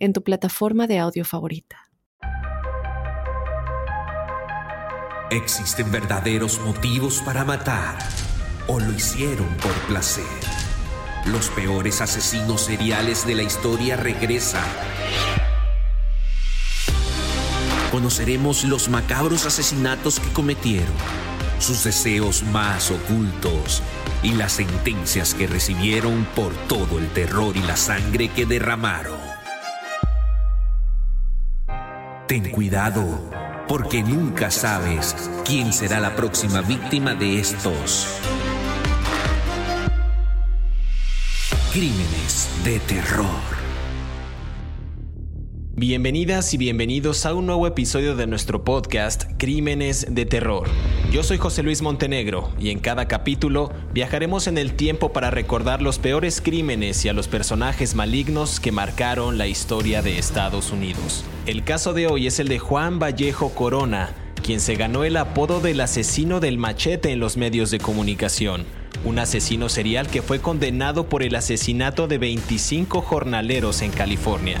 en tu plataforma de audio favorita. ¿Existen verdaderos motivos para matar o lo hicieron por placer? Los peores asesinos seriales de la historia regresan. Conoceremos los macabros asesinatos que cometieron, sus deseos más ocultos y las sentencias que recibieron por todo el terror y la sangre que derramaron. Ten cuidado, porque nunca sabes quién será la próxima víctima de estos crímenes de terror. Bienvenidas y bienvenidos a un nuevo episodio de nuestro podcast Crímenes de Terror. Yo soy José Luis Montenegro y en cada capítulo viajaremos en el tiempo para recordar los peores crímenes y a los personajes malignos que marcaron la historia de Estados Unidos. El caso de hoy es el de Juan Vallejo Corona, quien se ganó el apodo del asesino del machete en los medios de comunicación un asesino serial que fue condenado por el asesinato de 25 jornaleros en California.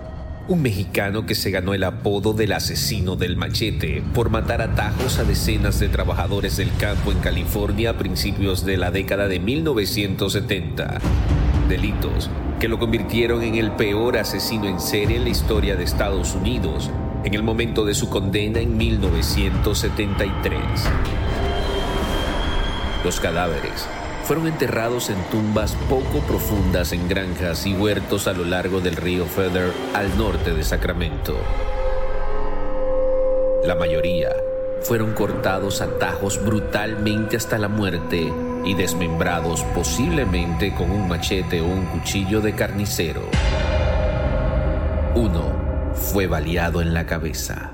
un mexicano que se ganó el apodo del asesino del machete por matar a tajos a decenas de trabajadores del campo en California a principios de la década de 1970. Delitos que lo convirtieron en el peor asesino en serie en la historia de Estados Unidos en el momento de su condena en 1973. Los cadáveres fueron enterrados en tumbas poco profundas en granjas y huertos a lo largo del río Feather al norte de Sacramento. La mayoría fueron cortados a tajos brutalmente hasta la muerte y desmembrados posiblemente con un machete o un cuchillo de carnicero. Uno fue baleado en la cabeza.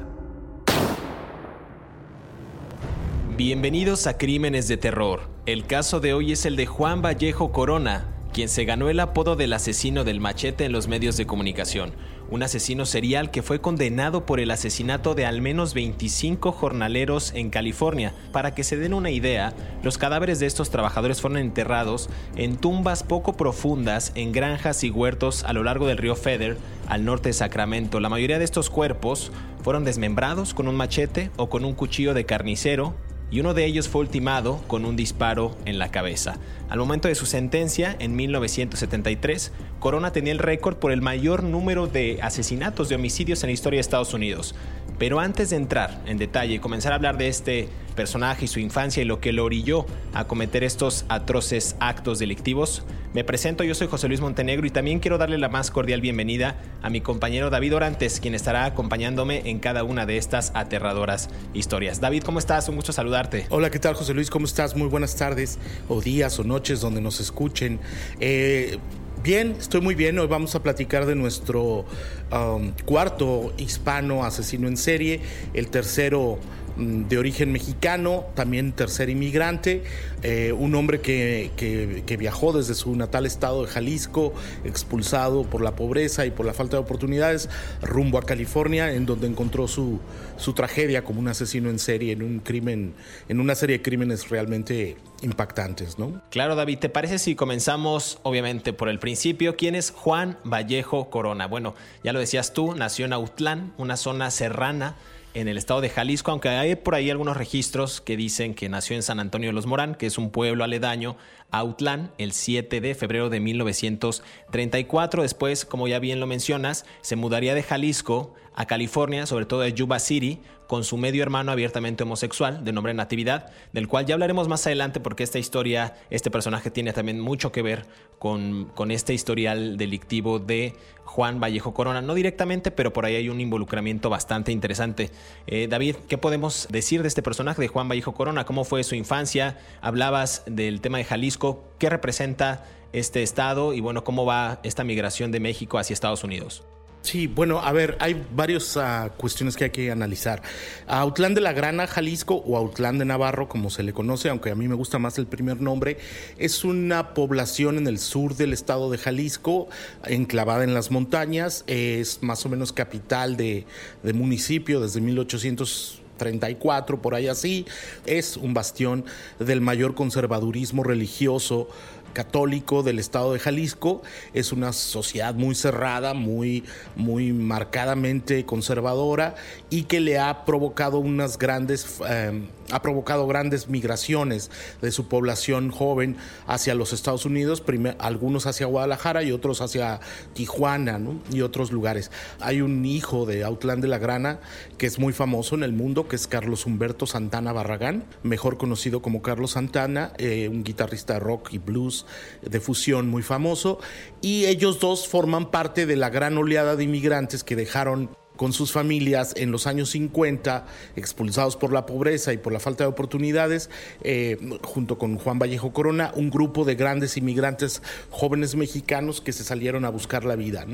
Bienvenidos a Crímenes de Terror. El caso de hoy es el de Juan Vallejo Corona, quien se ganó el apodo del asesino del machete en los medios de comunicación, un asesino serial que fue condenado por el asesinato de al menos 25 jornaleros en California. Para que se den una idea, los cadáveres de estos trabajadores fueron enterrados en tumbas poco profundas en granjas y huertos a lo largo del río Feather, al norte de Sacramento. La mayoría de estos cuerpos fueron desmembrados con un machete o con un cuchillo de carnicero y uno de ellos fue ultimado con un disparo en la cabeza. Al momento de su sentencia, en 1973, Corona tenía el récord por el mayor número de asesinatos de homicidios en la historia de Estados Unidos. Pero antes de entrar en detalle y comenzar a hablar de este personaje y su infancia y lo que lo orilló a cometer estos atroces actos delictivos, me presento, yo soy José Luis Montenegro y también quiero darle la más cordial bienvenida a mi compañero David Orantes, quien estará acompañándome en cada una de estas aterradoras historias. David, ¿cómo estás? Un gusto saludarte. Hola, ¿qué tal José Luis? ¿Cómo estás? Muy buenas tardes o días o noches donde nos escuchen. Eh, Bien, estoy muy bien. Hoy vamos a platicar de nuestro um, cuarto hispano asesino en serie, el tercero de origen mexicano, también tercer inmigrante, eh, un hombre que, que, viajó desde su natal estado de Jalisco, expulsado por la pobreza y por la falta de oportunidades, rumbo a California, en donde encontró su, su tragedia como un asesino en serie, en un crimen, en una serie de crímenes realmente impactantes, ¿no? Claro, David, ¿te parece si comenzamos obviamente por el principio? ¿Quién es Juan Vallejo Corona? Bueno, ya lo decías tú, nació en Autlán, una zona serrana en el estado de Jalisco, aunque hay por ahí algunos registros que dicen que nació en San Antonio de los Morán, que es un pueblo aledaño a Autlán, el 7 de febrero de 1934. Después, como ya bien lo mencionas, se mudaría de Jalisco a California, sobre todo de Yuba City, con su medio hermano abiertamente homosexual de nombre Natividad, del cual ya hablaremos más adelante porque esta historia, este personaje tiene también mucho que ver con, con este historial delictivo de Juan Vallejo Corona. No directamente, pero por ahí hay un involucramiento bastante interesante. Eh, David, ¿qué podemos decir de este personaje de Juan Vallejo Corona? ¿Cómo fue su infancia? Hablabas del tema de Jalisco. ¿Qué representa este estado? Y bueno, ¿cómo va esta migración de México hacia Estados Unidos? Sí, bueno, a ver, hay varias ah, cuestiones que hay que analizar. Autlán de la Grana, Jalisco, o Autlán de Navarro, como se le conoce, aunque a mí me gusta más el primer nombre, es una población en el sur del estado de Jalisco, enclavada en las montañas, es más o menos capital de, de municipio desde 1834, por ahí así, es un bastión del mayor conservadurismo religioso católico del estado de Jalisco. Es una sociedad muy cerrada, muy, muy marcadamente conservadora y que le ha provocado unas grandes, eh, ha provocado grandes migraciones de su población joven hacia los Estados Unidos, algunos hacia Guadalajara y otros hacia Tijuana y otros lugares. Hay un hijo de Autlán de la Grana que es muy famoso en el mundo, que es Carlos Humberto Santana Barragán, mejor conocido como Carlos Santana, eh, un guitarrista rock y blues de fusión muy famoso, y ellos dos forman parte de la gran oleada de inmigrantes que dejaron con sus familias en los años 50, expulsados por la pobreza y por la falta de oportunidades, eh, junto con Juan Vallejo Corona, un grupo de grandes inmigrantes jóvenes mexicanos que se salieron a buscar la vida.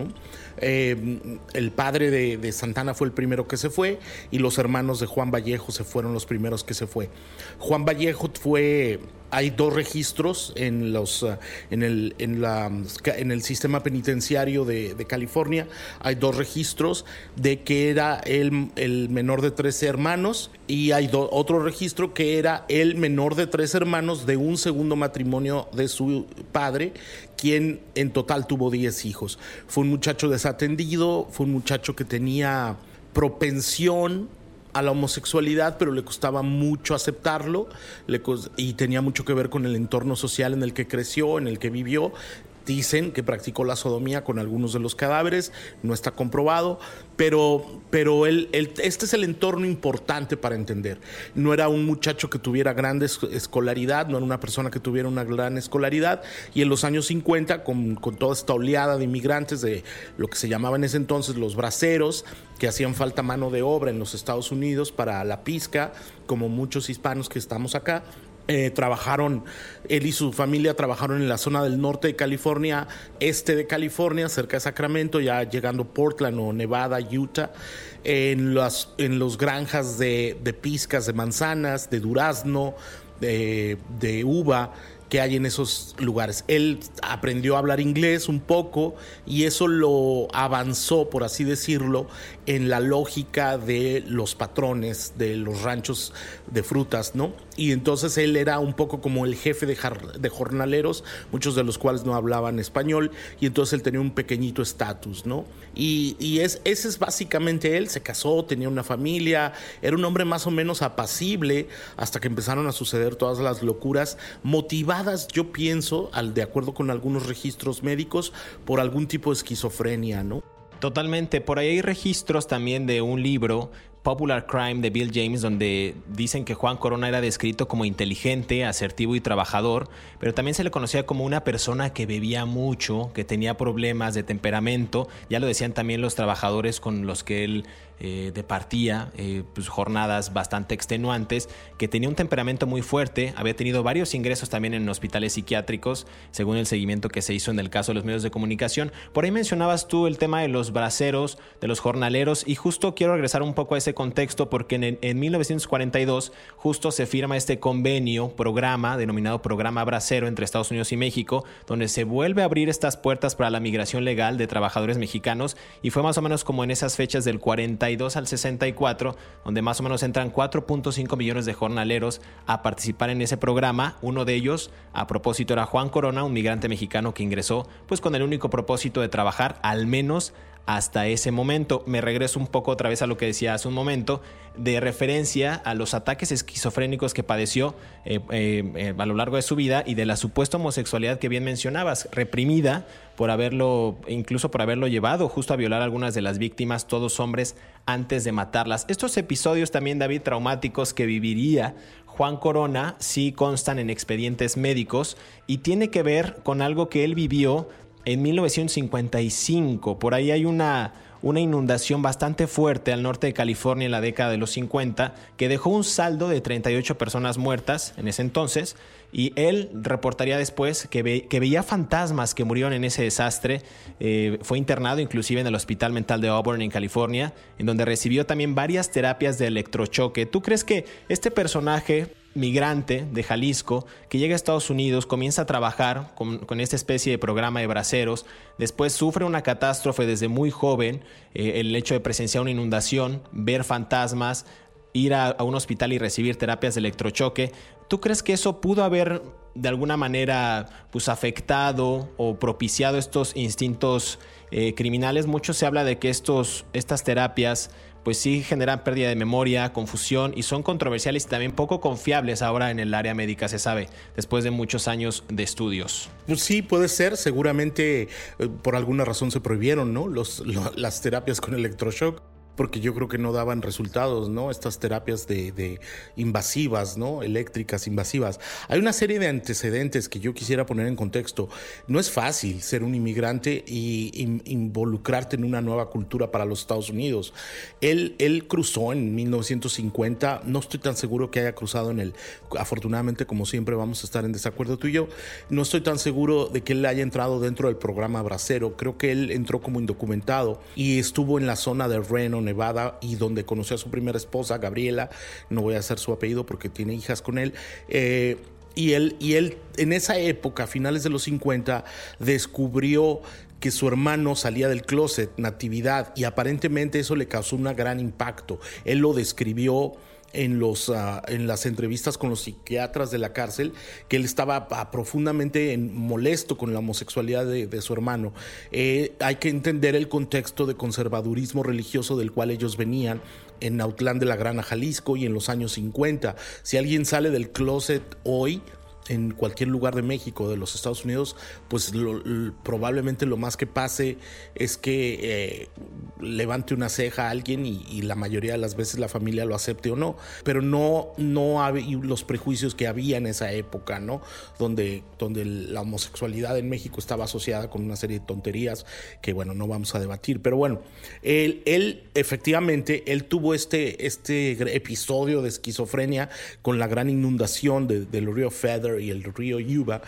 Eh, el padre de, Santana fue el primero que se fue y los hermanos de Juan Vallejo se fueron los primeros que se fue. Juan Vallejo fue hay dos registros en los en el en el sistema penitenciario de, California. Hay dos registros de que era el, el menor de tres hermanos y hay otro registro que era el menor de tres hermanos de un segundo matrimonio de su padre quien en total tuvo diez hijos. Fue un muchacho desatendido fue un muchacho que tenía propensión a la homosexualidad, pero le costaba mucho aceptarlo y tenía mucho que ver con el entorno social en el que creció, en el que vivió. Dicen que practicó la sodomía con algunos de los cadáveres, no está comprobado, pero, pero este es el entorno importante para entender. No era un muchacho que tuviera gran escolaridad, no era una persona que tuviera una gran escolaridad, y en los años 50, con, con toda esta oleada de inmigrantes de lo que se llamaba en ese entonces los braceros, que hacían falta mano de obra en los Estados Unidos para la pizca, como muchos hispanos que estamos acá, eh, trabajaron, él y su familia trabajaron en la zona del norte de California, este de California, cerca de Sacramento, ya llegando Portland o Nevada, Utah, en las en los granjas de, de pizcas de manzanas, de durazno, de, de uva que hay en esos lugares. Él aprendió a hablar inglés un poco y eso lo avanzó, por así decirlo, en la lógica de los patrones de los ranchos de frutas, ¿no? Y entonces él era un poco como el jefe de, de jornaleros, muchos de los cuales no hablaban español, y entonces él tenía un pequeñito estatus, ¿no? Y, y es, ese es básicamente él, se casó, tenía una familia, era un hombre más o menos apacible hasta que empezaron a suceder todas las locuras yo pienso, al, de acuerdo con algunos registros médicos, por algún tipo de esquizofrenia, ¿no? Totalmente. Por ahí hay registros también de un libro Popular Crime de Bill James, donde dicen que Juan Corona era descrito como inteligente, asertivo y trabajador, pero también se le conocía como una persona que bebía mucho, que tenía problemas de temperamento, ya lo decían también los trabajadores con los que él eh, departía eh, pues, jornadas bastante extenuantes, que tenía un temperamento muy fuerte, había tenido varios ingresos también en hospitales psiquiátricos, según el seguimiento que se hizo en el caso de los medios de comunicación. Por ahí mencionabas tú el tema de los braceros, de los jornaleros, y justo quiero regresar un poco a ese contexto porque en, en 1942 justo se firma este convenio, programa, denominado Programa Bracero entre Estados Unidos y México, donde se vuelve a abrir estas puertas para la migración legal de trabajadores mexicanos, y fue más o menos como en esas fechas del 40 al 64, donde más o menos entran 4.5 millones de jornaleros a participar en ese programa. Uno de ellos, a propósito, era Juan Corona, un migrante mexicano que ingresó pues con el único propósito de trabajar al menos hasta ese momento. Me regreso un poco otra vez a lo que decía hace un momento, de referencia a los ataques esquizofrénicos que padeció eh, eh, eh, a lo largo de su vida y de la supuesta homosexualidad que bien mencionabas, reprimida por haberlo, incluso por haberlo llevado justo a violar a algunas de las víctimas, todos hombres, antes de matarlas. Estos episodios también, David, traumáticos que viviría Juan Corona, sí constan en expedientes médicos y tiene que ver con algo que él vivió en 1955. Por ahí hay una, una inundación bastante fuerte al norte de California en la década de los 50 que dejó un saldo de 38 personas muertas en ese entonces y él reportaría después que, veía fantasmas que murieron en ese desastre. Eh, fue internado inclusive en el Hospital Mental de Auburn en California, en donde recibió también varias terapias de electrochoque. ¿Tú crees que este personaje migrante de Jalisco que llega a Estados Unidos, comienza a trabajar con, esta especie de programa de braceros, después sufre una catástrofe desde muy joven, eh, el hecho de presenciar una inundación, ver fantasmas, ir a, un hospital y recibir terapias de electrochoque. ¿Tú crees que eso pudo haber de alguna manera pues, afectado o propiciado estos instintos eh, criminales? Mucho se habla de que estos, estas terapias pues sí generan pérdida de memoria, confusión y son controversiales y también poco confiables ahora en el área médica, se sabe, después de muchos años de estudios. Pues sí, puede ser, seguramente eh, por alguna razón se prohibieron, ¿no? Los, las terapias con electroshock porque yo creo que no daban resultados, ¿no? Estas terapias de, invasivas, ¿no? Eléctricas invasivas. Hay una serie de antecedentes que yo quisiera poner en contexto. No es fácil ser un inmigrante y involucrarte en una nueva cultura para los Estados Unidos. Él, él cruzó en 1950, no estoy tan seguro que haya cruzado en el, afortunadamente como siempre vamos a estar en desacuerdo tú y yo, no estoy tan seguro de que él haya entrado dentro del programa Bracero, creo que él entró como indocumentado y estuvo en la zona de Reno, Nevada, y donde conoció a su primera esposa, Gabriela, no voy a hacer su apellido porque tiene hijas con él. Eh, y él, y él en esa época, a finales de los 50, descubrió que su hermano salía del closet, Natividad, y aparentemente eso le causó un gran impacto. Él lo describió en, los, ah, en las entrevistas con los psiquiatras de la cárcel que él estaba ah, profundamente molesto con la homosexualidad de, su hermano. Eh, hay que entender el contexto de conservadurismo religioso del cual ellos venían en Autlán de la Grana, Jalisco y en los años 50. Si alguien sale del closet hoy, en cualquier lugar de México, de los Estados Unidos, pues probablemente lo más que pase es que eh, levante una ceja a alguien y, la mayoría de las veces la familia lo acepte o no, pero no, no hay los prejuicios que había en esa época, ¿no? Donde, donde la homosexualidad en México estaba asociada con una serie de tonterías que, bueno, no vamos a debatir, pero bueno, él, él efectivamente, él tuvo este, este episodio de esquizofrenia con la gran inundación del río Feather y el río Yuba.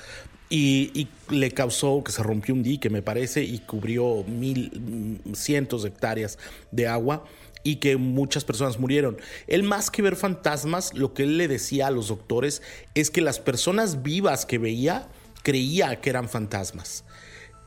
Y, le causó que se rompió un dique, me parece, y cubrió mil, cientos de hectáreas de agua y que muchas personas murieron. Él más que ver fantasmas, lo que él le decía a los doctores es que las personas vivas que veía creía que eran fantasmas.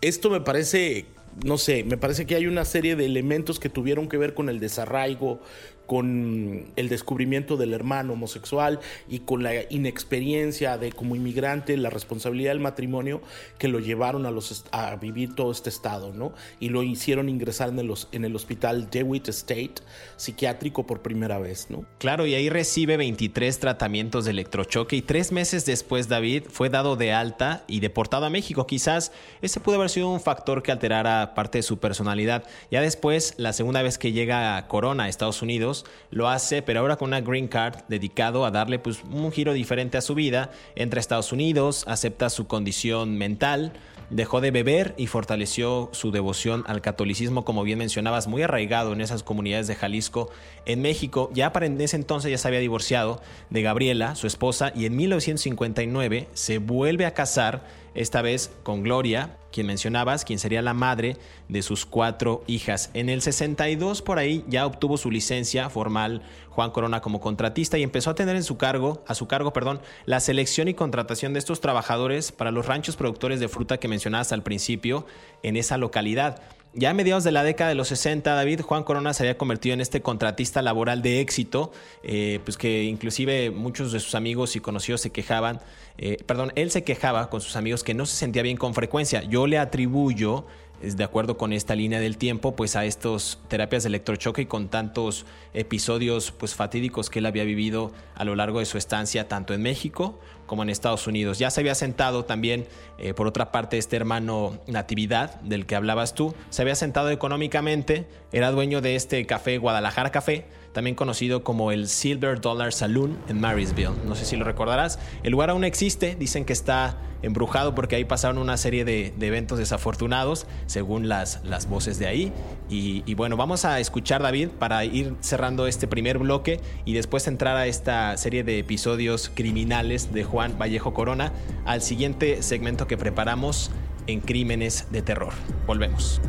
Esto me parece, no sé, me parece que hay una serie de elementos que tuvieron que ver con el desarraigo, con el descubrimiento del hermano homosexual y con la inexperiencia de como inmigrante, la responsabilidad del matrimonio que lo llevaron a, los, a vivir todo este estado, ¿no? Y lo hicieron ingresar en el, en el hospital DeWitt State psiquiátrico por primera vez, ¿no? Claro, y ahí recibe 23 tratamientos de electrochoque y tres meses después David fue dado de alta y deportado a México. Quizás ese pudo haber sido un factor que alterara parte de su personalidad. Ya después, la segunda vez que llega a Corona, a Estados Unidos, lo hace, pero ahora con una green card dedicado a darle pues, un giro diferente a su vida. Entra a Estados Unidos, acepta su condición mental, dejó de beber y fortaleció su devoción al catolicismo, como bien mencionabas, muy arraigado en esas comunidades de Jalisco. En México, ya para ese entonces ya se había divorciado de Gabriela, su esposa, y en 1959 se vuelve a casar esta vez con Gloria, quien mencionabas, quien sería la madre de sus cuatro hijas. En el 62 por ahí ya obtuvo su licencia formal Juan Corona como contratista y empezó a tener en su cargo, a su cargo, perdón, la selección y contratación de estos trabajadores para los ranchos productores de fruta que mencionabas al principio en esa localidad. Ya a mediados de la década de los 60, David Juan Corona se había convertido en este contratista laboral de éxito, eh, pues que inclusive muchos de sus amigos y conocidos se quejaban, eh, perdón, él se quejaba con sus amigos que no se sentía bien con frecuencia. Yo le atribuyo de acuerdo con esta línea del tiempo, pues a estas terapias de electrochoque y con tantos episodios pues fatídicos que él había vivido a lo largo de su estancia tanto en México como en Estados Unidos. Ya se había sentado también, eh, por otra parte, este hermano Natividad, del que hablabas tú, se había sentado económicamente, era dueño de este café Guadalajara Café, también conocido como el Silver Dollar Saloon en Marysville. No sé si lo recordarás. El lugar aún existe, dicen que está embrujado porque ahí pasaron una serie de, eventos desafortunados, según las, las voces de ahí. Y, bueno, vamos a escuchar David para ir cerrando este primer bloque y después entrar a esta serie de episodios criminales de Juan Vallejo Corona al siguiente segmento que preparamos en Crímenes de Terror. Volvemos.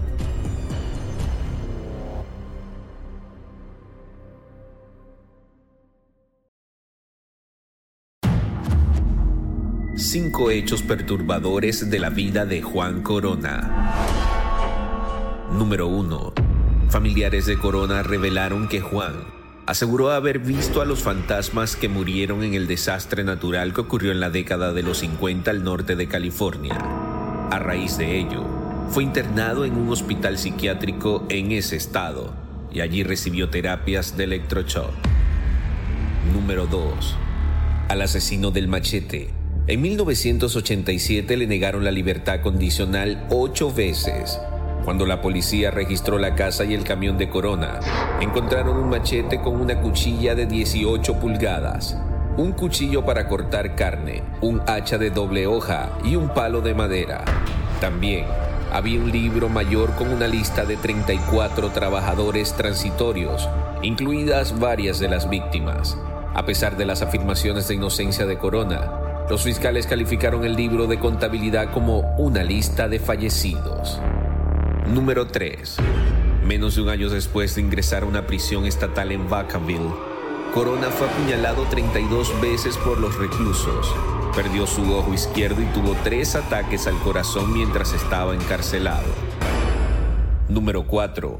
Cinco hechos perturbadores de la vida de Juan Corona. Número 1. Familiares de Corona revelaron que Juan aseguró haber visto a los fantasmas que murieron en el desastre natural que ocurrió en la década de los 50 al norte de California. A raíz de ello, fue internado en un hospital psiquiátrico en ese estado y allí recibió terapias de electroshock. Número 2. Al asesino del machete en 1987 le negaron la libertad condicional ocho veces. Cuando la policía registró la casa y el camión de Corona, encontraron un machete con una cuchilla de 18 pulgadas, un cuchillo para cortar carne, un hacha de doble hoja y un palo de madera. También había un libro mayor con una lista de 34 trabajadores transitorios, incluidas varias de las víctimas. A pesar de las afirmaciones de inocencia de Corona, los fiscales calificaron el libro de contabilidad como una lista de fallecidos. Número 3. Menos de un año después de ingresar a una prisión estatal en Vacaville, Corona fue apuñalado 32 veces por los reclusos. Perdió su ojo izquierdo y tuvo tres ataques al corazón mientras estaba encarcelado. Número 4.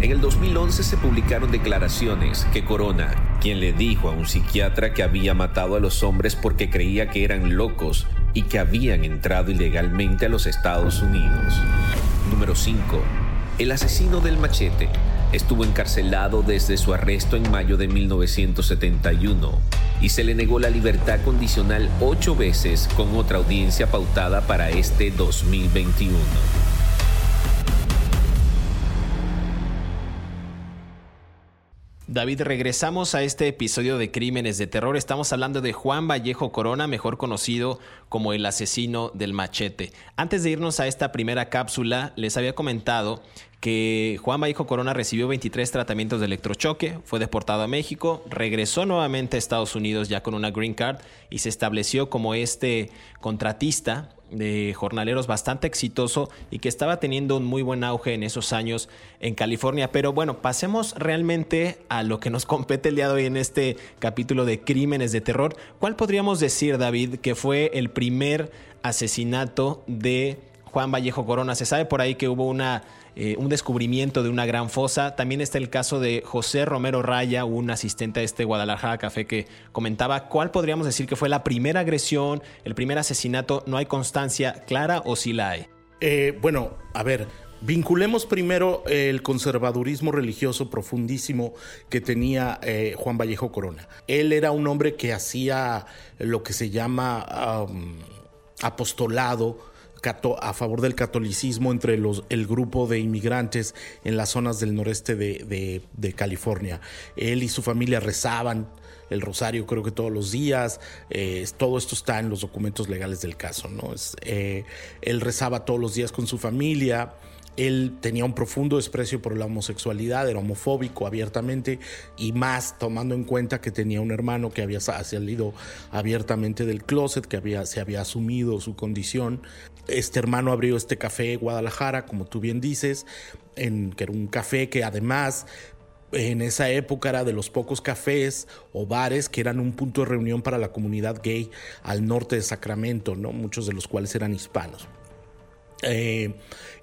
En el 2011 se publicaron declaraciones que Corona, quien le dijo a un psiquiatra que había matado a los hombres porque creía que eran locos y que habían entrado ilegalmente a los Estados Unidos. Número 5. El asesino del machete estuvo encarcelado desde su arresto en mayo de 1971 y se le negó la libertad condicional ocho veces con otra audiencia pautada para este 2021. David, regresamos a este episodio de Crímenes de Terror. Estamos hablando de Juan Vallejo Corona, mejor conocido como el asesino del machete. Antes de irnos a esta primera cápsula, les había comentado que Juan Vallejo Corona recibió 23 tratamientos de electrochoque, fue deportado a México, regresó nuevamente a Estados Unidos ya con una green card y se estableció como este contratista de jornaleros bastante exitoso y que estaba teniendo un muy buen auge en esos años en California. Pero bueno, pasemos realmente a lo que nos compete el día de hoy en este capítulo de Crímenes de Terror. ¿Cuál podríamos decir, David, que fue el primer asesinato de Juan Vallejo Corona? Se sabe por ahí que hubo una eh, un descubrimiento de una gran fosa. También está el caso de José Romero Raya, un asistente a este Guadalajara Café que comentaba cuál podríamos decir que fue la primera agresión, el primer asesinato. ¿No hay constancia clara o sí la hay? Eh, bueno, a ver, Vinculemos primero el conservadurismo religioso profundísimo que tenía eh, Juan Vallejo Corona. Él era un hombre que hacía lo que se llama apostolado a favor del catolicismo entre los, el grupo de inmigrantes en las zonas del noreste de, California. Él y su familia rezaban el rosario creo que todos los días, eh, todo esto está en los documentos legales del caso, ¿no? Es, eh, él rezaba todos los días con su familia, él tenía un profundo desprecio por la homosexualidad, era homofóbico abiertamente y más tomando en cuenta que tenía un hermano que había salido abiertamente del closet, que había, se había asumido su condición. Este hermano abrió este café Guadalajara, como tú bien dices, en, que era un café que además en esa época era de los pocos cafés o bares que eran un punto de reunión para la comunidad gay al norte de Sacramento, ¿no? muchos de los cuales eran hispanos. Eh,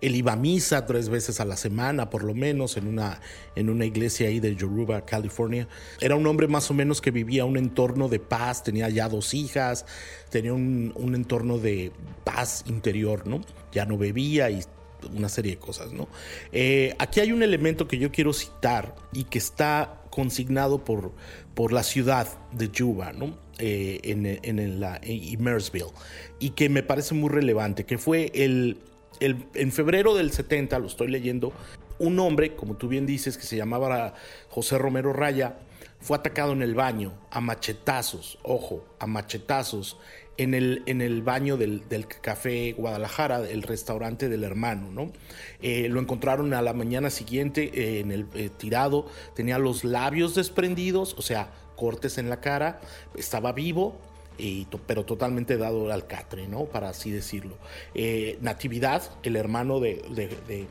él iba a misa tres veces a la semana, por lo menos, en una, en una iglesia ahí de Yoruba, California. Era un hombre más o menos que vivía un entorno de paz, tenía ya dos hijas, tenía un, un entorno de paz interior, ¿no? Ya no bebía y una serie de cosas, ¿no? Eh, aquí hay un elemento que yo quiero citar y que está consignado por, por la ciudad de Yuba, ¿no? Eh, en, en, la y que me parece muy relevante, que fue el, el, en febrero del 70, lo estoy leyendo, un hombre, como tú bien dices, que se llamaba José Romero Raya, fue atacado en el baño a machetazos, ojo, a machetazos, en el, en el baño del, Café Guadalajara, el restaurante del hermano, ¿no? Eh, lo encontraron a la mañana siguiente eh, en el tirado, tenía los labios desprendidos, o sea, cortes en la cara, estaba vivo, pero totalmente dado al catre, ¿no? Para así decirlo. Natividad, el hermano de,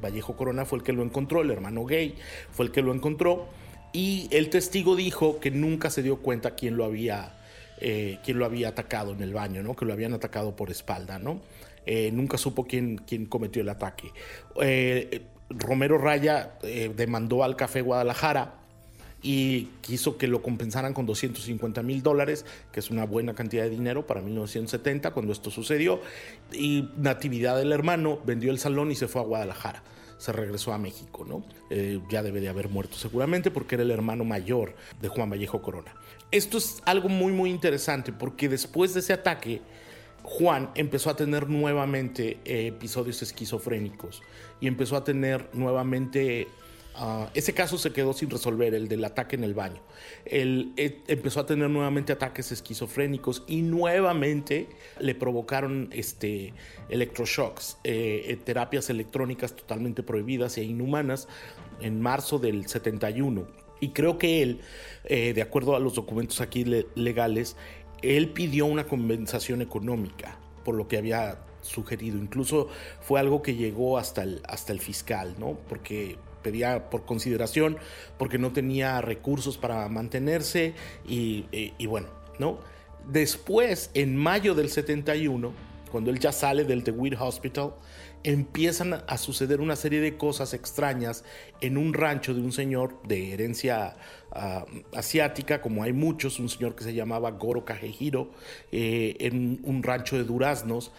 Vallejo Corona, fue el que lo encontró, el hermano gay fue el que lo encontró, y el testigo dijo que nunca se dio cuenta quién lo había eh, quién lo había atacado en el baño, ¿no? que lo habían atacado por espalda. ¿no? Eh, nunca supo quién, quién cometió el ataque. Eh, Romero Raya demandó al Café Guadalajara y quiso que lo compensaran con 250 mil dólares, que es una buena cantidad de dinero para 1970 cuando esto sucedió. Y Natividad del hermano vendió el salón y se fue a Guadalajara se regresó a México, ¿no? ya debe de haber muerto seguramente porque era el hermano mayor de Juan Vallejo Corona. Esto es algo muy muy interesante porque después de ese ataque, Juan empezó a tener nuevamente eh, episodios esquizofrénicos y empezó a tener nuevamente... Ah, ese caso se quedó sin resolver, el del ataque en el baño. Él eh, empezó a tener nuevamente ataques esquizofrénicos y nuevamente le provocaron este, electroshocks, eh, terapias electrónicas totalmente prohibidas e inhumanas en marzo del 71 y creo que él, eh, de acuerdo a los documentos aquí legales, él pidió una compensación económica por lo que había sugerido. Incluso fue algo que llegó hasta el, hasta el fiscal, ¿no? Porque por consideración, porque no tenía recursos para mantenerse y, bueno, ¿no? Después, en mayo del 71, cuando él ya sale del The Weir Hospital, empiezan a suceder una serie de cosas extrañas en un rancho de un señor de herencia ah, asiática, como hay muchos, un señor que se llamaba Goro Kagehiro, eh, en un rancho de duraznos,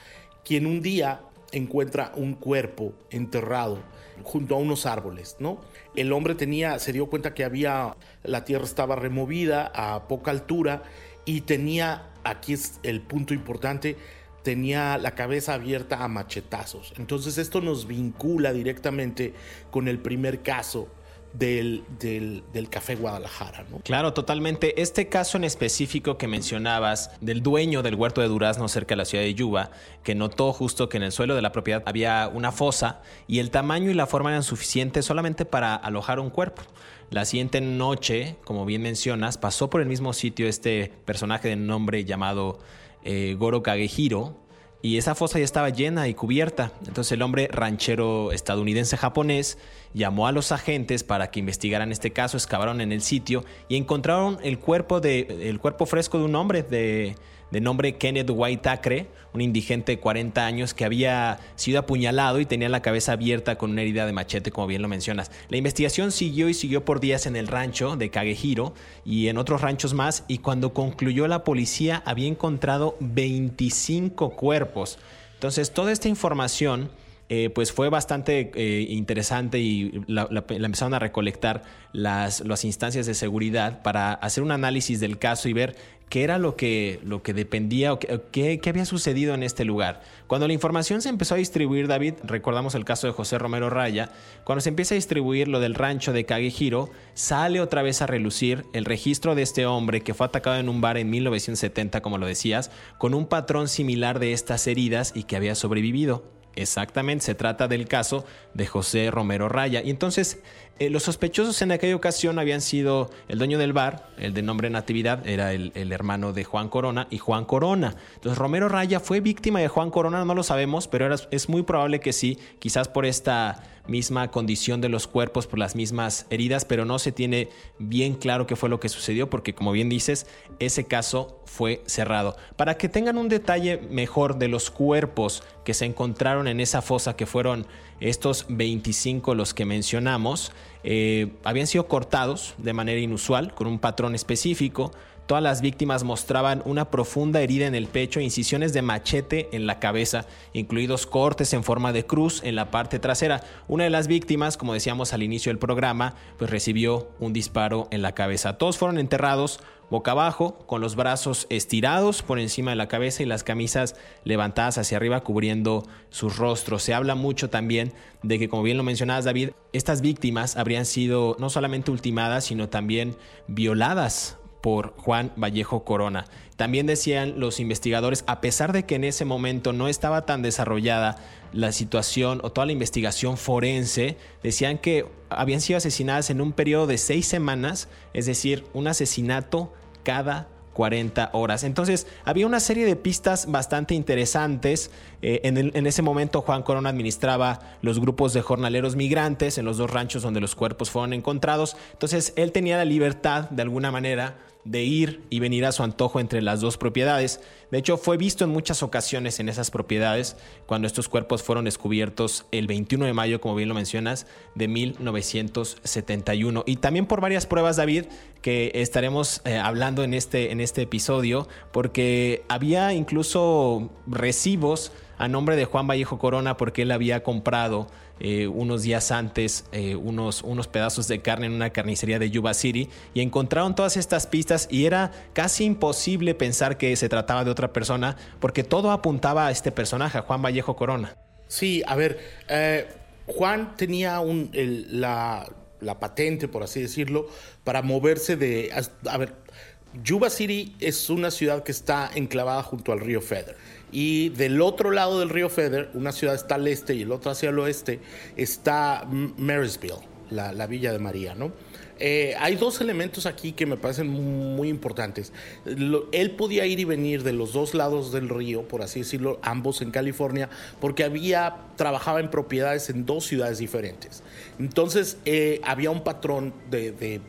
quien un día encuentra un cuerpo enterrado junto a unos árboles, ¿no? El hombre tenía, se dio cuenta que había, la tierra estaba removida a poca altura y tenía, aquí es el punto importante, tenía la cabeza abierta a machetazos. Entonces esto nos vincula directamente con el primer caso del, del, Café Guadalajara. ¿no? Claro, totalmente. Este caso en específico que mencionabas del dueño del huerto de durazno cerca de la ciudad de Yuba, que notó justo que en el suelo de la propiedad había una fosa y el tamaño y la forma eran suficientes solamente para alojar un cuerpo. La siguiente noche, como bien mencionas, pasó por el mismo sitio este personaje de nombre llamado eh, Goro Kagehiro, y esa fosa ya estaba llena y cubierta. Entonces el hombre ranchero estadounidense japonés llamó a los agentes para que investigaran este caso, excavaron en el sitio y encontraron el cuerpo, de, el cuerpo fresco de un hombre de, de nombre Kenneth White Acre, un indigente de 40 años que había sido apuñalado y tenía la cabeza abierta con una herida de machete, como bien lo mencionas. La investigación siguió y siguió por días en el rancho de Kagehiro y en otros ranchos más, y cuando concluyó la policía había encontrado 25 cuerpos. Entonces, toda esta información eh, pues fue bastante eh, interesante y la, empezaron a recolectar las, las, instancias de seguridad para hacer un análisis del caso y ver qué era lo que, lo que dependía o qué, había sucedido en este lugar. Cuando la información se empezó a distribuir, David, recordamos el caso de José Romero Raya, cuando se empieza a distribuir lo del rancho de Kagehiro, sale otra vez a relucir el registro de este hombre que fue atacado en un bar en 1970, como lo decías, con un patrón similar de estas heridas y que había sobrevivido. Exactamente, se trata del caso de José Romero Raya. Y entonces, eh, los sospechosos en aquella ocasión habían sido el dueño del bar, el de nombre Natividad, era el, hermano de Juan Corona, y Juan Corona. Entonces, Romero Raya fue víctima de Juan Corona, no lo sabemos, pero es muy probable que sí, quizás por esta misma condición de los cuerpos, por las mismas heridas, pero no se tiene bien claro qué fue lo que sucedió, porque como bien dices, ese caso fue cerrado. Para que tengan un detalle mejor de los cuerpos que se encontraron en esa fosa, que fueron estos 25 los que mencionamos, eh, habían sido cortados de manera inusual, con un patrón específico, Todas las víctimas mostraban una profunda herida en el pecho e incisiones de machete en la cabeza, incluidos cortes en forma de cruz en la parte trasera. Una de las víctimas, como decíamos al inicio del programa, pues recibió un disparo en la cabeza. Todos fueron enterrados boca abajo, con los brazos estirados por encima de la cabeza y las camisas levantadas hacia arriba cubriendo sus rostros. Se habla mucho también de que, como bien lo mencionabas David, estas víctimas habrían sido no solamente ultimadas, sino también violadas por Juan Vallejo Corona. También decían los investigadores, a pesar de que en ese momento no estaba tan desarrollada la situación o toda la investigación forense, decían que habían sido asesinadas en un periodo de seis semanas, es decir, un asesinato cada 40 horas. Entonces, había una serie de pistas bastante interesantes. Eh, en, en, ese momento, Juan Corona administraba los grupos de jornaleros migrantes en los dos ranchos donde los cuerpos fueron encontrados. Entonces, él tenía la libertad, de alguna manera, de ir y venir a su antojo entre las dos propiedades. De hecho, fue visto en muchas ocasiones en esas propiedades cuando estos cuerpos fueron descubiertos el 21 de mayo, como bien lo mencionas, de 1971. Y también por varias pruebas, David, que estaremos eh, hablando en este, en este episodio, porque había incluso recibos a nombre de Juan Vallejo Corona porque él había comprado eh, unos días antes eh, unos, unos pedazos de carne en una carnicería de Yuba City y encontraron todas estas pistas y era casi imposible pensar que se trataba de otra persona porque todo apuntaba a este personaje, a Juan Vallejo Corona. Sí, a ver, eh, Juan tenía un, la, la patente, por así decirlo, para moverse de... A, ver, Yuba City es una ciudad que está enclavada junto al río Feather. Y del otro lado del río Feather, una ciudad está al este y el otro hacia el oeste, está Marysville, la, la Villa de María, ¿no? Eh, hay dos elementos aquí que me parecen muy, importantes. él podía ir y venir de los dos lados del río, por así decirlo, ambos en California, porque había trabajaba en propiedades en dos ciudades diferentes. Entonces eh, había un patrón de,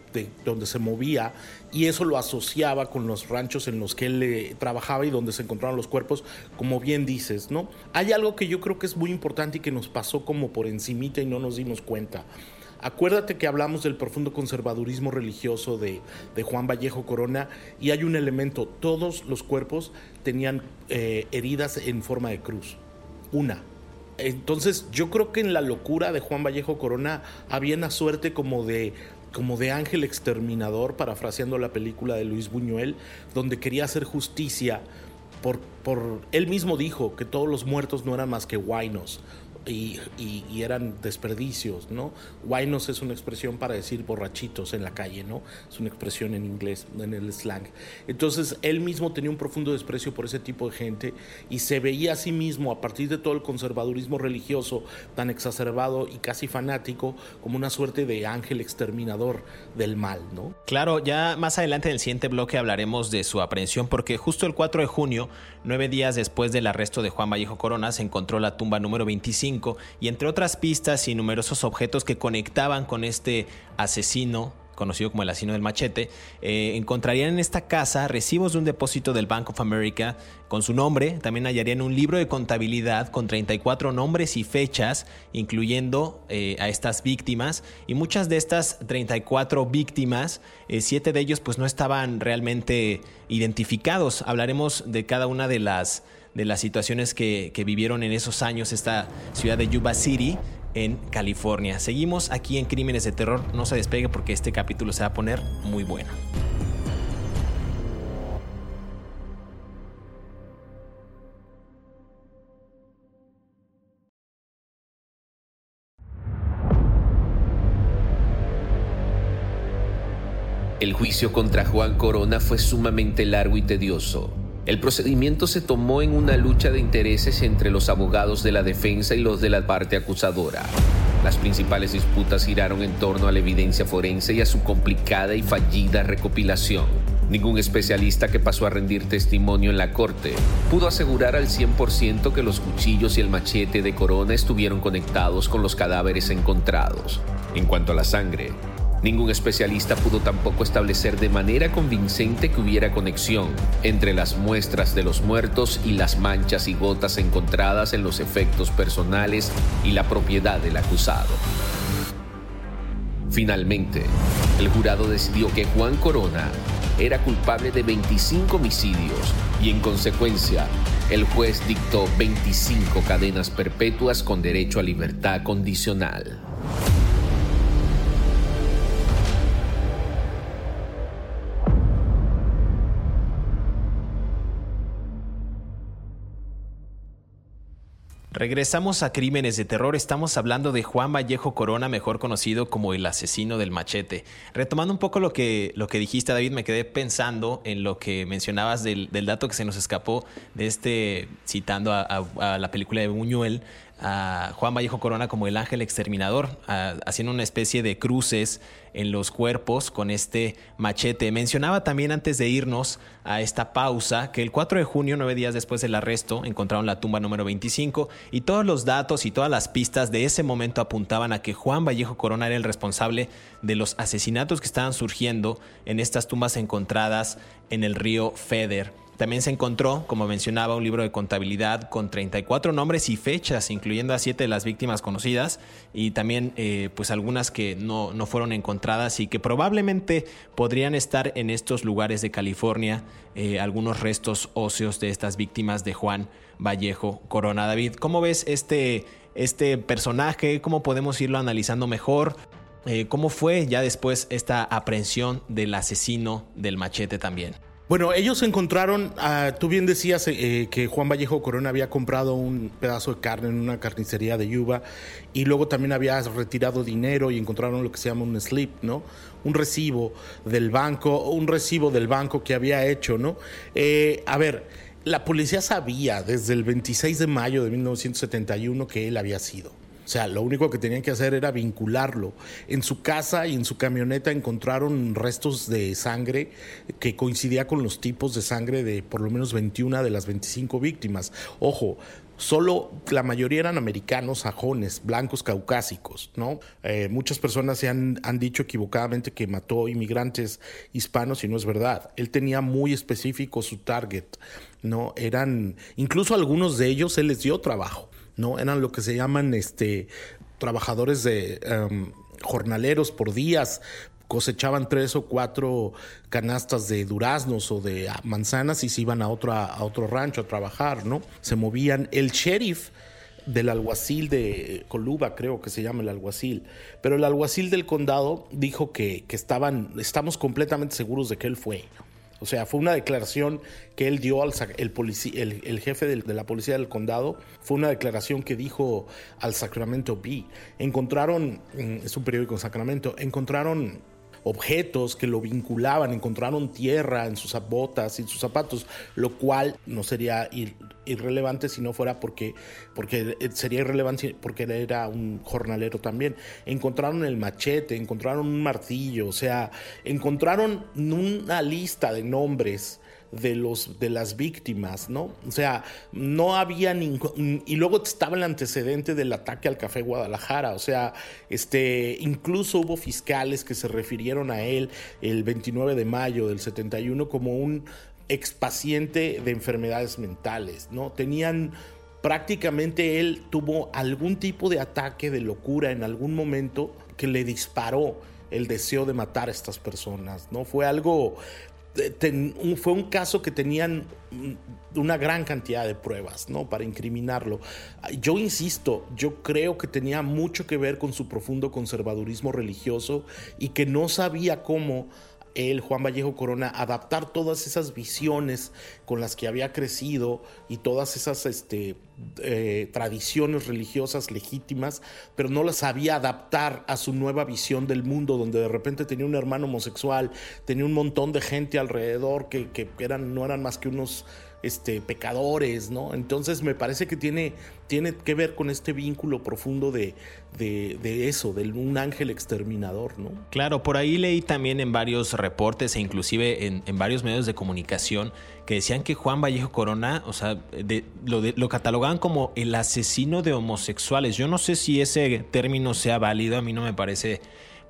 donde se movía y eso lo asociaba con los ranchos en los que él eh, trabajaba y donde se encontraban los cuerpos, como bien dices, ¿no? Hay algo que yo creo que es muy importante y que nos pasó como por encimita y no nos dimos cuenta. Acuérdate que hablamos del profundo conservadurismo religioso de, Juan Vallejo Corona y hay un elemento, todos los cuerpos tenían eh, heridas en forma de cruz, una. Entonces yo creo que en la locura de Juan Vallejo Corona había una suerte como de como de ángel exterminador, parafraseando la película de Luis Buñuel, donde quería hacer justicia por, por, él mismo dijo que todos los muertos no eran más que guainos y, eran desperdicios, ¿no? Wainos es una expresión para decir borrachitos en la calle, ¿no? Es una expresión en inglés, en el slang. Entonces, él mismo tenía un profundo desprecio por ese tipo de gente y se veía a sí mismo, a partir de todo el conservadurismo religioso tan exacerbado y casi fanático, como una suerte de ángel exterminador del mal, ¿no? Claro, ya más adelante en el siguiente bloque hablaremos de su aprehensión, porque justo el 4 de junio, nueve días después del arresto de Juan Vallejo Corona, se encontró la tumba número 25 y entre otras pistas y numerosos objetos que conectaban con este asesino conocido como el asesino del machete, eh, encontrarían en esta casa recibos de un depósito del Bank of America con su nombre. También hallarían un libro de contabilidad con 34 nombres y fechas, incluyendo eh, a estas víctimas. Y muchas de estas 34 víctimas, eh, siete de ellos pues no estaban realmente identificados. Hablaremos de cada una de las de las situaciones que, vivieron en esos años esta ciudad de Yuba City en California. Seguimos aquí en Crímenes de Terror, no se despegue porque este capítulo se va a poner muy bueno. El juicio contra Juan Corona fue sumamente largo y tedioso. El procedimiento se tomó en una lucha de intereses entre los abogados de la defensa y los de la parte acusadora. Las principales disputas giraron en torno a la evidencia forense y a su complicada y fallida recopilación. Ningún especialista que pasó a rendir testimonio en la corte pudo asegurar al 100% que los cuchillos y el machete de Corona estuvieron conectados con los cadáveres encontrados. En cuanto a la sangre, Ningún especialista pudo tampoco establecer de manera convincente que hubiera conexión entre las muestras de los muertos y las manchas y gotas encontradas en los efectos personales y la propiedad del acusado. Finalmente, el jurado decidió que Juan Corona era culpable de 25 homicidios y en consecuencia el juez dictó 25 cadenas perpetuas con derecho a libertad condicional. Regresamos a Crímenes de Terror. Estamos hablando de Juan Vallejo Corona, mejor conocido como el asesino del machete. Retomando un poco lo que, lo que dijiste, David, me quedé pensando en lo que mencionabas del, dato que se nos escapó de este, citando a la película de Buñuel, a Juan Vallejo Corona como el ángel exterminador, haciendo una especie de cruces en los cuerpos con este machete. Mencionaba también antes de irnos a esta pausa que el 4 de junio, nueve días después del arresto, encontraron la tumba número 25 y todos los datos y todas las pistas de ese momento apuntaban a que Juan Vallejo Corona era el responsable de los asesinatos que estaban surgiendo en estas tumbas encontradas en el río Feder. También se encontró, como mencionaba, un libro de contabilidad con 34 nombres y fechas, incluyendo a siete de las víctimas conocidas y también eh, pues algunas que no, no, fueron encontradas y que probablemente podrían estar en estos lugares de California, eh, algunos restos óseos de estas víctimas de Juan Vallejo Corona. David, ¿cómo ves este, este personaje? ¿Cómo podemos irlo analizando mejor? Eh, ¿Cómo fue ya después esta aprehensión del asesino del machete también? Bueno, ellos encontraron, ah, tú bien decías eh, que Juan Vallejo Corona había comprado un pedazo de carne en una carnicería de Yuba y luego también había retirado dinero y encontraron lo que se llama un slip, ¿no? Un recibo del banco, un recibo del banco que había hecho, ¿no? Eh, a ver, la policía sabía desde el 26 de mayo de 1971 que él había sido. O sea, lo único que tenían que hacer era vincularlo. En su casa y en su camioneta encontraron restos de sangre que coincidía con los tipos de sangre de por lo menos 21 de las 25 víctimas. Ojo, solo la mayoría eran americanos, sajones, blancos, caucásicos, ¿no? Eh, muchas personas se han, han, dicho equivocadamente que mató inmigrantes hispanos y no es verdad. Él tenía muy específico su target, ¿no? Eran, incluso algunos de ellos él les dio trabajo. ¿No? Eran lo que se llaman este, trabajadores de em, jornaleros por días, cosechaban tres o cuatro canastas de duraznos o de manzanas y se iban a otro, a otro rancho a trabajar, ¿no? Se movían. El sheriff del alguacil de Coluba, creo que se llama el alguacil, pero el alguacil del condado dijo que, que estaban, estamos completamente seguros de que él fue. O sea, fue una declaración que él dio al el, el, jefe de, la policía del condado, fue una declaración que dijo al Sacramento Bee. Encontraron, mm, es un periódico en Sacramento, encontraron objetos que lo vinculaban, encontraron tierra en sus botas y sus zapatos, lo cual no sería irrelevante si no fuera porque, porque sería irrelevante porque era un jornalero también. Encontraron el machete, encontraron un martillo, o sea, encontraron una lista de nombres de los de las víctimas, ¿no? O sea, no había ningún y luego estaba el antecedente del ataque al Café Guadalajara, o sea, este incluso hubo fiscales que se refirieron a él el 29 de mayo del 71 como un expaciente de enfermedades mentales, ¿no? Tenían prácticamente él tuvo algún tipo de ataque de locura en algún momento que le disparó el deseo de matar a estas personas, ¿no? Fue algo fue un caso que tenían una gran cantidad de pruebas, ¿no? Para incriminarlo. Yo insisto, yo creo que tenía mucho que ver con su profundo conservadurismo religioso y que no sabía cómo él, Juan Vallejo Corona, adaptar todas esas visiones con las que había crecido y todas esas este, eh, tradiciones religiosas legítimas, pero no las sabía adaptar a su nueva visión del mundo, donde de repente tenía un hermano homosexual, tenía un montón de gente alrededor que, que eran, no eran más que unos este, pecadores, ¿no? Entonces me parece que tiene, tiene que ver con este vínculo profundo de, de, eso, de un ángel exterminador, ¿no? Claro, por ahí leí también en varios reportes e inclusive en, varios medios de comunicación que decían que Juan Vallejo Corona, o sea, lo, lo catalogaban como el asesino de homosexuales. Yo no sé si ese término sea válido, a mí no me parece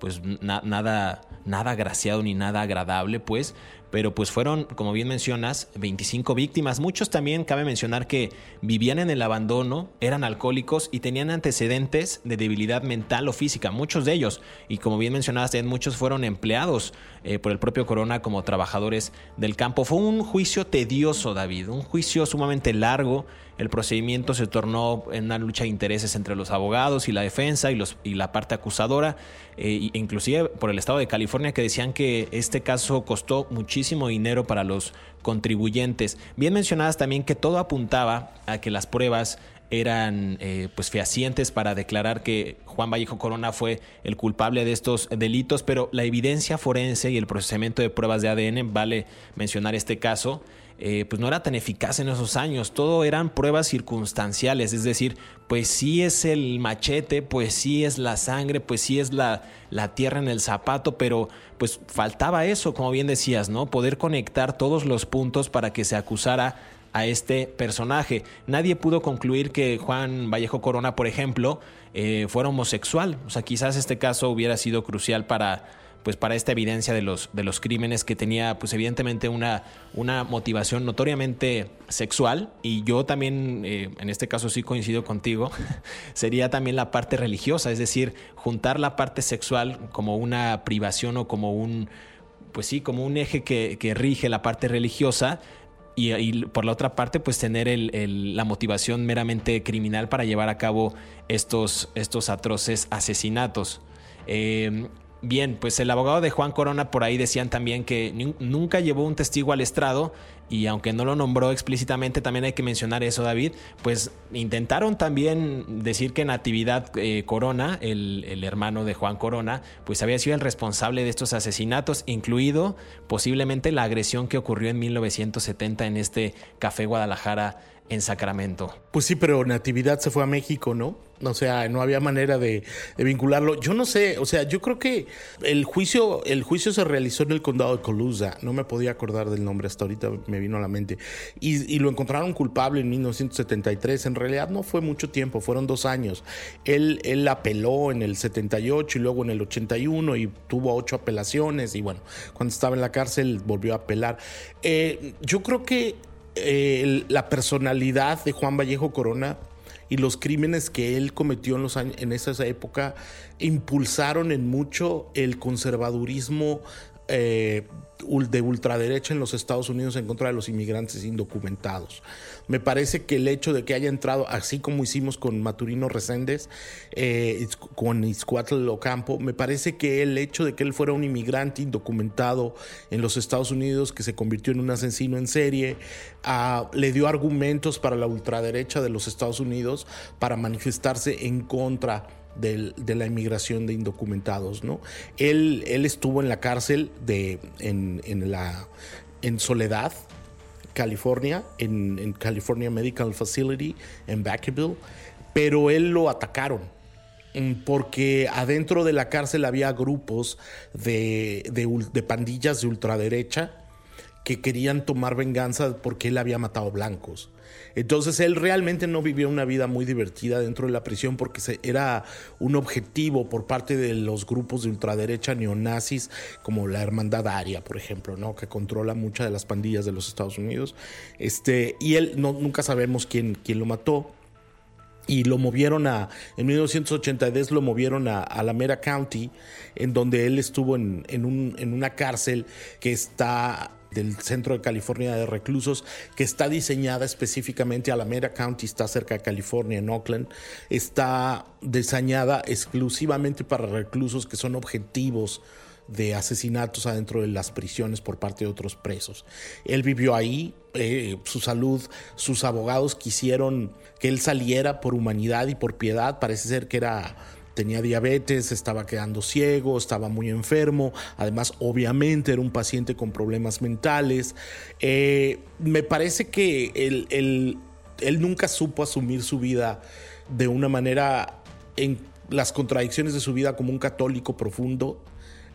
pues nada, nada agraciado ni nada agradable, pues, pero pues fueron, como bien mencionas, 25 víctimas. Muchos también cabe mencionar que vivían en el abandono, eran alcohólicos y tenían antecedentes de debilidad mental o física, muchos de ellos. Y como bien mencionaste, muchos fueron empleados eh, por el propio Corona como trabajadores del campo. Fue un juicio tedioso, David, un juicio sumamente largo. El procedimiento se tornó en una lucha de intereses entre los abogados y la defensa y, los, y la parte acusadora, eh, inclusive por el estado de California que decían que este caso costó muchísimo dinero para los contribuyentes. Bien mencionadas también que todo apuntaba a que las pruebas eran eh, pues fehacientes para declarar que Juan Vallejo Corona fue el culpable de estos delitos, pero la evidencia forense y el procesamiento de pruebas de ADN, vale mencionar este caso, eh, pues no era tan eficaz en esos años. Todo eran pruebas circunstanciales, es decir, pues sí es el machete, pues sí es la sangre, pues sí es la, la tierra en el zapato, pero pues faltaba eso, como bien decías, ¿no? Poder conectar todos los puntos para que se acusara a este personaje. Nadie pudo concluir que Juan Vallejo Corona, por ejemplo, eh, fuera homosexual. O sea, quizás este caso hubiera sido crucial para, pues, para esta evidencia de los, de los crímenes que tenía, pues, evidentemente una, una motivación notoriamente sexual. Y yo también, eh, en este caso sí coincido contigo, sería también la parte religiosa, es decir, juntar la parte sexual como una privación o como un pues sí, como un eje que, que, rige la parte religiosa, y, por la otra parte, pues tener la motivación meramente criminal para llevar a cabo estos, estos atroces asesinatos. Eh, Bien, pues el abogado de Juan Corona por ahí decían también que nunca llevó un testigo al estrado y aunque no lo nombró explícitamente, también hay que mencionar eso, David, pues intentaron también decir que Natividad eh, Corona, el, el, hermano de Juan Corona, pues había sido el responsable de estos asesinatos, incluido posiblemente la agresión que ocurrió en 1970 en este Café Guadalajara en Sacramento. Pues sí, pero Natividad se fue a México, ¿no? O sea, no había manera de, vincularlo. Yo no sé, o sea, yo creo que el juicio, el juicio se realizó en el condado de Colusa. No me podía acordar del nombre hasta ahorita, me vino a la mente. Y, lo encontraron culpable en 1973. En realidad no fue mucho tiempo, fueron dos años. Él, él apeló en el 78 y luego en el 81 y tuvo ocho apelaciones. Y bueno, cuando estaba en la cárcel volvió a apelar. Eh, yo creo que la personalidad de Juan Vallejo Corona y los crímenes que él cometió en, los años, en esa época impulsaron en mucho el conservadurismo eh, de ultraderecha en los Estados Unidos en contra de los inmigrantes indocumentados. Me parece que el hecho de que haya entrado, así como hicimos con Maturino Reséndez, eh, con Izcuatl Ocampo, me parece que el hecho de que él fuera un inmigrante indocumentado en los Estados Unidos, que se convirtió en un asesino en serie, ah, le dio argumentos para la ultraderecha de los Estados Unidos para manifestarse en contra de la inmigración de indocumentados, ¿no? Él, él estuvo en la cárcel de, en, en la, en Soledad, California, en, en, California Medical Facility, en Vacaville, pero él lo atacaron mm, porque adentro de la cárcel había grupos de, de, de pandillas de ultraderecha que querían tomar venganza porque él había matado blancos. Entonces él realmente no vivió una vida muy divertida dentro de la prisión porque era un objetivo por parte de los grupos de ultraderecha neonazis como la Hermandad Aria, por ejemplo, ¿no? que controla muchas de las pandillas de los Estados Unidos. Este, y él nunca sabemos quién, quién lo mató y lo movieron a, en 1982 lo movieron a, la Mera County, en donde él estuvo en, un, en una cárcel que está del centro de California de reclusos, que está diseñada específicamente, Alameda County está cerca de California, en Oakland, está diseñada exclusivamente para reclusos que son objetivos de asesinatos adentro de las prisiones por parte de otros presos. Él vivió ahí, eh, su salud, sus abogados quisieron que él saliera por humanidad y por piedad, parece ser que era tenía diabetes, estaba quedando ciego, estaba muy enfermo, además obviamente era un paciente con problemas mentales. Eh, me parece que él, él, nunca supo asumir su vida de una manera en las contradicciones de su vida como un católico profundo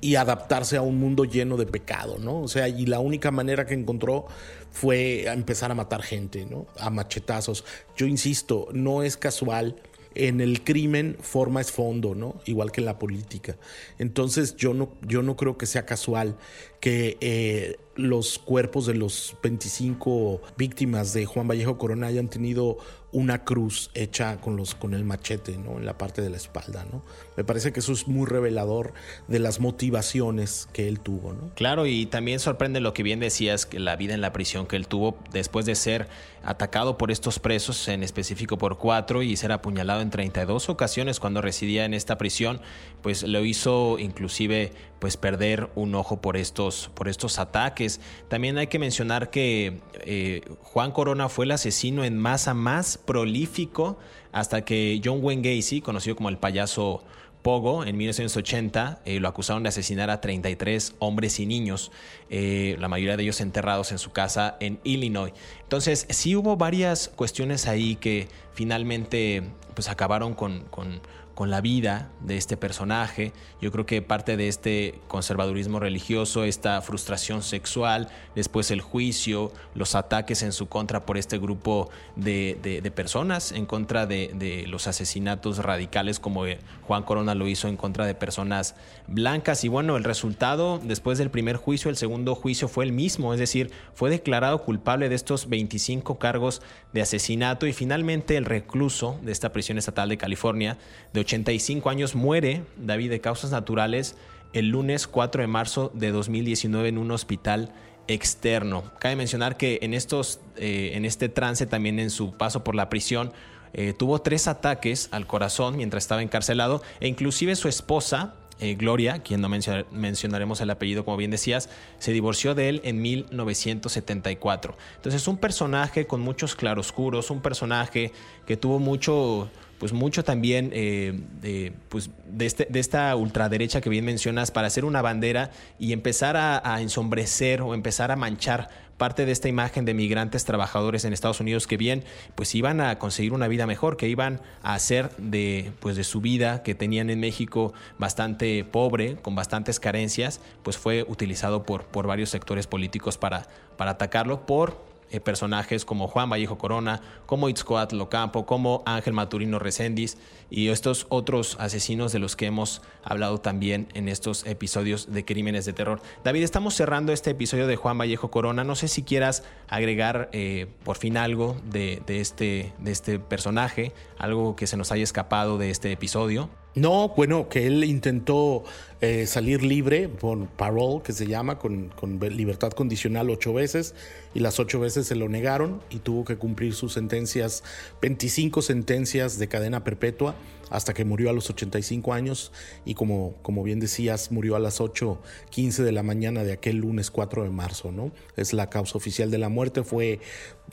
y adaptarse a un mundo lleno de pecado, ¿no? O sea, y la única manera que encontró fue empezar a matar gente, ¿no? A machetazos. Yo insisto, no es casual en el crimen forma es fondo, ¿no? Igual que en la política. Entonces yo no, yo no creo que sea casual que eh, los cuerpos de los 25 víctimas de Juan Vallejo Corona hayan tenido una cruz hecha con, los, con el machete ¿no? en la parte de la espalda. ¿no? Me parece que eso es muy revelador de las motivaciones que él tuvo. ¿no? Claro, y también sorprende lo que bien decías, que la vida en la prisión que él tuvo después de ser atacado por estos presos, en específico por cuatro, y ser apuñalado en 32 ocasiones cuando residía en esta prisión, pues lo hizo inclusive pues perder un ojo por estos, por estos ataques. También hay que mencionar que eh, Juan Corona fue el asesino en masa más prolífico hasta que John Wayne Gacy, conocido como el payaso Pogo, en 1980, eh, lo acusaron de asesinar a 33 hombres y niños, eh, la mayoría de ellos enterrados en su casa en Illinois. Entonces, sí hubo varias cuestiones ahí que finalmente pues acabaron con, con con la vida de este personaje. Yo creo que parte de este conservadurismo religioso, esta frustración sexual, después el juicio, los ataques en su contra por este grupo de, personas, en contra de, los asesinatos radicales como eh, Juan Corona lo hizo en contra de personas blancas. Y bueno, el resultado después del primer juicio, el segundo juicio fue el mismo, es decir, fue declarado culpable de estos 25 cargos de asesinato y finalmente el recluso de esta prisión estatal de California de 85 años, muere David de causas naturales el lunes 4 de marzo de 2019 en un hospital externo. Cabe mencionar que en, estos, eh, en este trance, también en su paso por la prisión, eh, tuvo tres ataques al corazón mientras estaba encarcelado e inclusive su esposa, eh, Gloria, quien no mencionaremos el apellido como bien decías, se divorció de él en 1974. Entonces un personaje con muchos claroscuros, un personaje que tuvo mucho pues mucho también eh, de, pues de, este, de, esta ultraderecha que bien mencionas para hacer una bandera y empezar a, ensombrecer o empezar a manchar parte de esta imagen de migrantes trabajadores en Estados Unidos que bien pues iban a conseguir una vida mejor, que iban a hacer de pues de su vida que tenían en México bastante pobre, con bastantes carencias, pues fue utilizado por, por varios sectores políticos para, para atacarlo por eh, personajes como Juan Vallejo Corona, como Itzcoatl Locampo, como Ángel Maturino Recendis y estos otros asesinos de los que hemos hablado también en estos episodios de Crímenes de Terror. David, estamos cerrando este episodio de Juan Vallejo Corona. No sé si quieras agregar eh, por fin algo de, este, de este personaje, algo que se nos haya escapado de este episodio. No, bueno, que él intentó eh, salir libre por parole, que se llama, con, con, libertad condicional ocho veces, y las ocho veces se lo negaron y tuvo que cumplir sus sentencias, 25 sentencias de cadena perpetua, hasta que murió a los 85 años y como, como bien decías, murió a las 8.15 de la mañana de aquel lunes 4 de marzo, ¿no? Es la causa oficial de la muerte, fue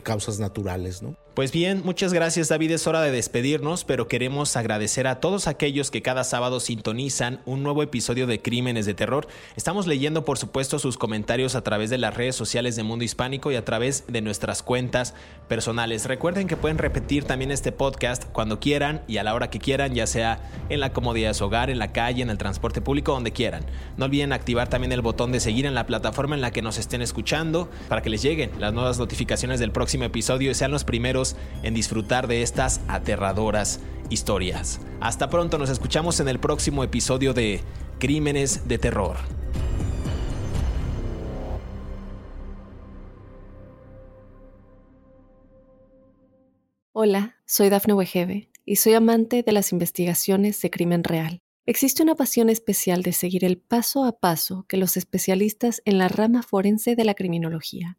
causas naturales, ¿no? Pues bien, muchas gracias David, es hora de despedirnos, pero queremos agradecer a todos aquellos que cada sábado sintonizan un nuevo episodio de Crímenes de Terror. Estamos leyendo por supuesto sus comentarios a través de las redes sociales de Mundo Hispánico y a través de nuestras cuentas personales. Recuerden que pueden repetir también este podcast cuando quieran y a la hora que quieran, ya sea en la comodidad de su hogar, en la calle, en el transporte público, donde quieran. No olviden activar también el botón de seguir en la plataforma en la que nos estén escuchando para que les lleguen las nuevas notificaciones del próximo episodio y sean los primeros en disfrutar de estas aterradoras historias. Hasta pronto, nos escuchamos en el próximo episodio de Crímenes de Terror. Hola, soy Dafne Wegebe y soy amante de las investigaciones de crimen real. Existe una pasión especial de seguir el paso a paso que los especialistas en la rama forense de la criminología